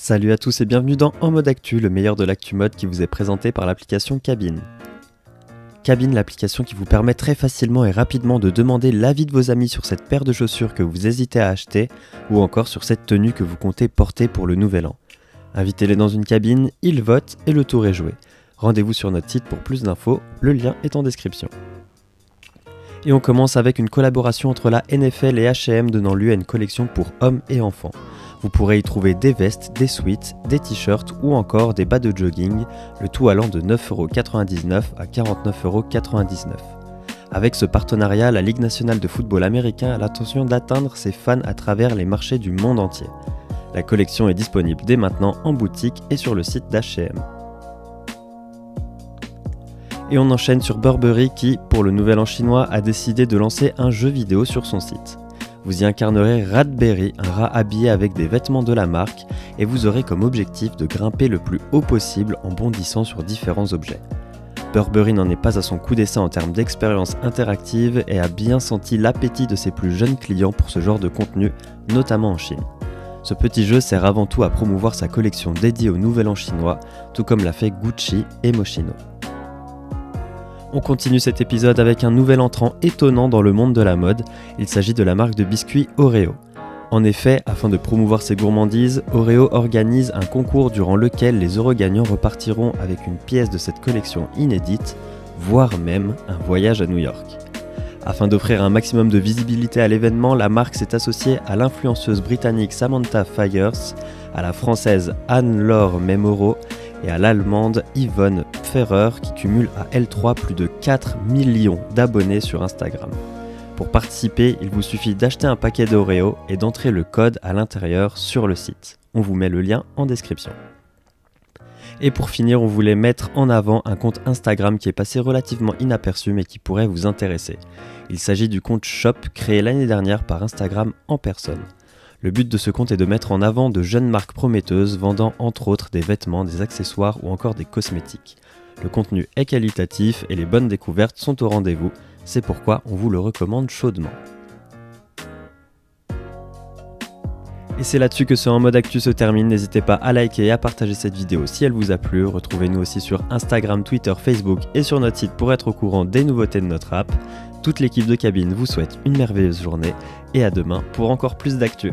Salut à tous et bienvenue dans En mode actu, le meilleur de l'actu mode qui vous est présenté par l'application Cabine. Cabine, l'application qui vous permet très facilement et rapidement de demander l'avis de vos amis sur cette paire de chaussures que vous hésitez à acheter ou encore sur cette tenue que vous comptez porter pour le nouvel an. Invitez-les dans une cabine, ils votent et le tour est joué. Rendez-vous sur notre site pour plus d'infos, le lien est en description. Et on commence avec une collaboration entre la NFL et HM donnant lieu à une collection pour hommes et enfants. Vous pourrez y trouver des vestes, des suites, des t-shirts ou encore des bas de jogging, le tout allant de 9,99€ à 49,99€. Avec ce partenariat, la Ligue nationale de football américain a l'intention d'atteindre ses fans à travers les marchés du monde entier. La collection est disponible dès maintenant en boutique et sur le site d'HM. Et on enchaîne sur Burberry qui, pour le nouvel an chinois, a décidé de lancer un jeu vidéo sur son site. Vous y incarnerez Radberry, un rat habillé avec des vêtements de la marque, et vous aurez comme objectif de grimper le plus haut possible en bondissant sur différents objets. Burberry n'en est pas à son coup d'essai en termes d'expérience interactive et a bien senti l'appétit de ses plus jeunes clients pour ce genre de contenu, notamment en Chine. Ce petit jeu sert avant tout à promouvoir sa collection dédiée au Nouvel An chinois, tout comme l'a fait Gucci et Moschino. On continue cet épisode avec un nouvel entrant étonnant dans le monde de la mode, il s'agit de la marque de biscuits Oreo. En effet, afin de promouvoir ses gourmandises, Oreo organise un concours durant lequel les heureux gagnants repartiront avec une pièce de cette collection inédite, voire même un voyage à New York. Afin d'offrir un maximum de visibilité à l'événement, la marque s'est associée à l'influenceuse britannique Samantha Fires, à la française Anne-Laure Memoro et à l'allemande Yvonne Qui cumule à L3 plus de 4 millions d'abonnés sur Instagram. Pour participer, il vous suffit d'acheter un paquet d'Oreo et d'entrer le code à l'intérieur sur le site. On vous met le lien en description. Et pour finir, on voulait mettre en avant un compte Instagram qui est passé relativement inaperçu mais qui pourrait vous intéresser. Il s'agit du compte Shop créé l'année dernière par Instagram en personne. Le but de ce compte est de mettre en avant de jeunes marques prometteuses vendant entre autres des vêtements, des accessoires ou encore des cosmétiques. Le contenu est qualitatif et les bonnes découvertes sont au rendez-vous, c'est pourquoi on vous le recommande chaudement. Et c'est là-dessus que ce En mode actu se termine. N'hésitez pas à liker et à partager cette vidéo si elle vous a plu. Retrouvez-nous aussi sur Instagram, Twitter, Facebook et sur notre site pour être au courant des nouveautés de notre app. Toute l'équipe de cabine vous souhaite une merveilleuse journée et à demain pour encore plus d'actu.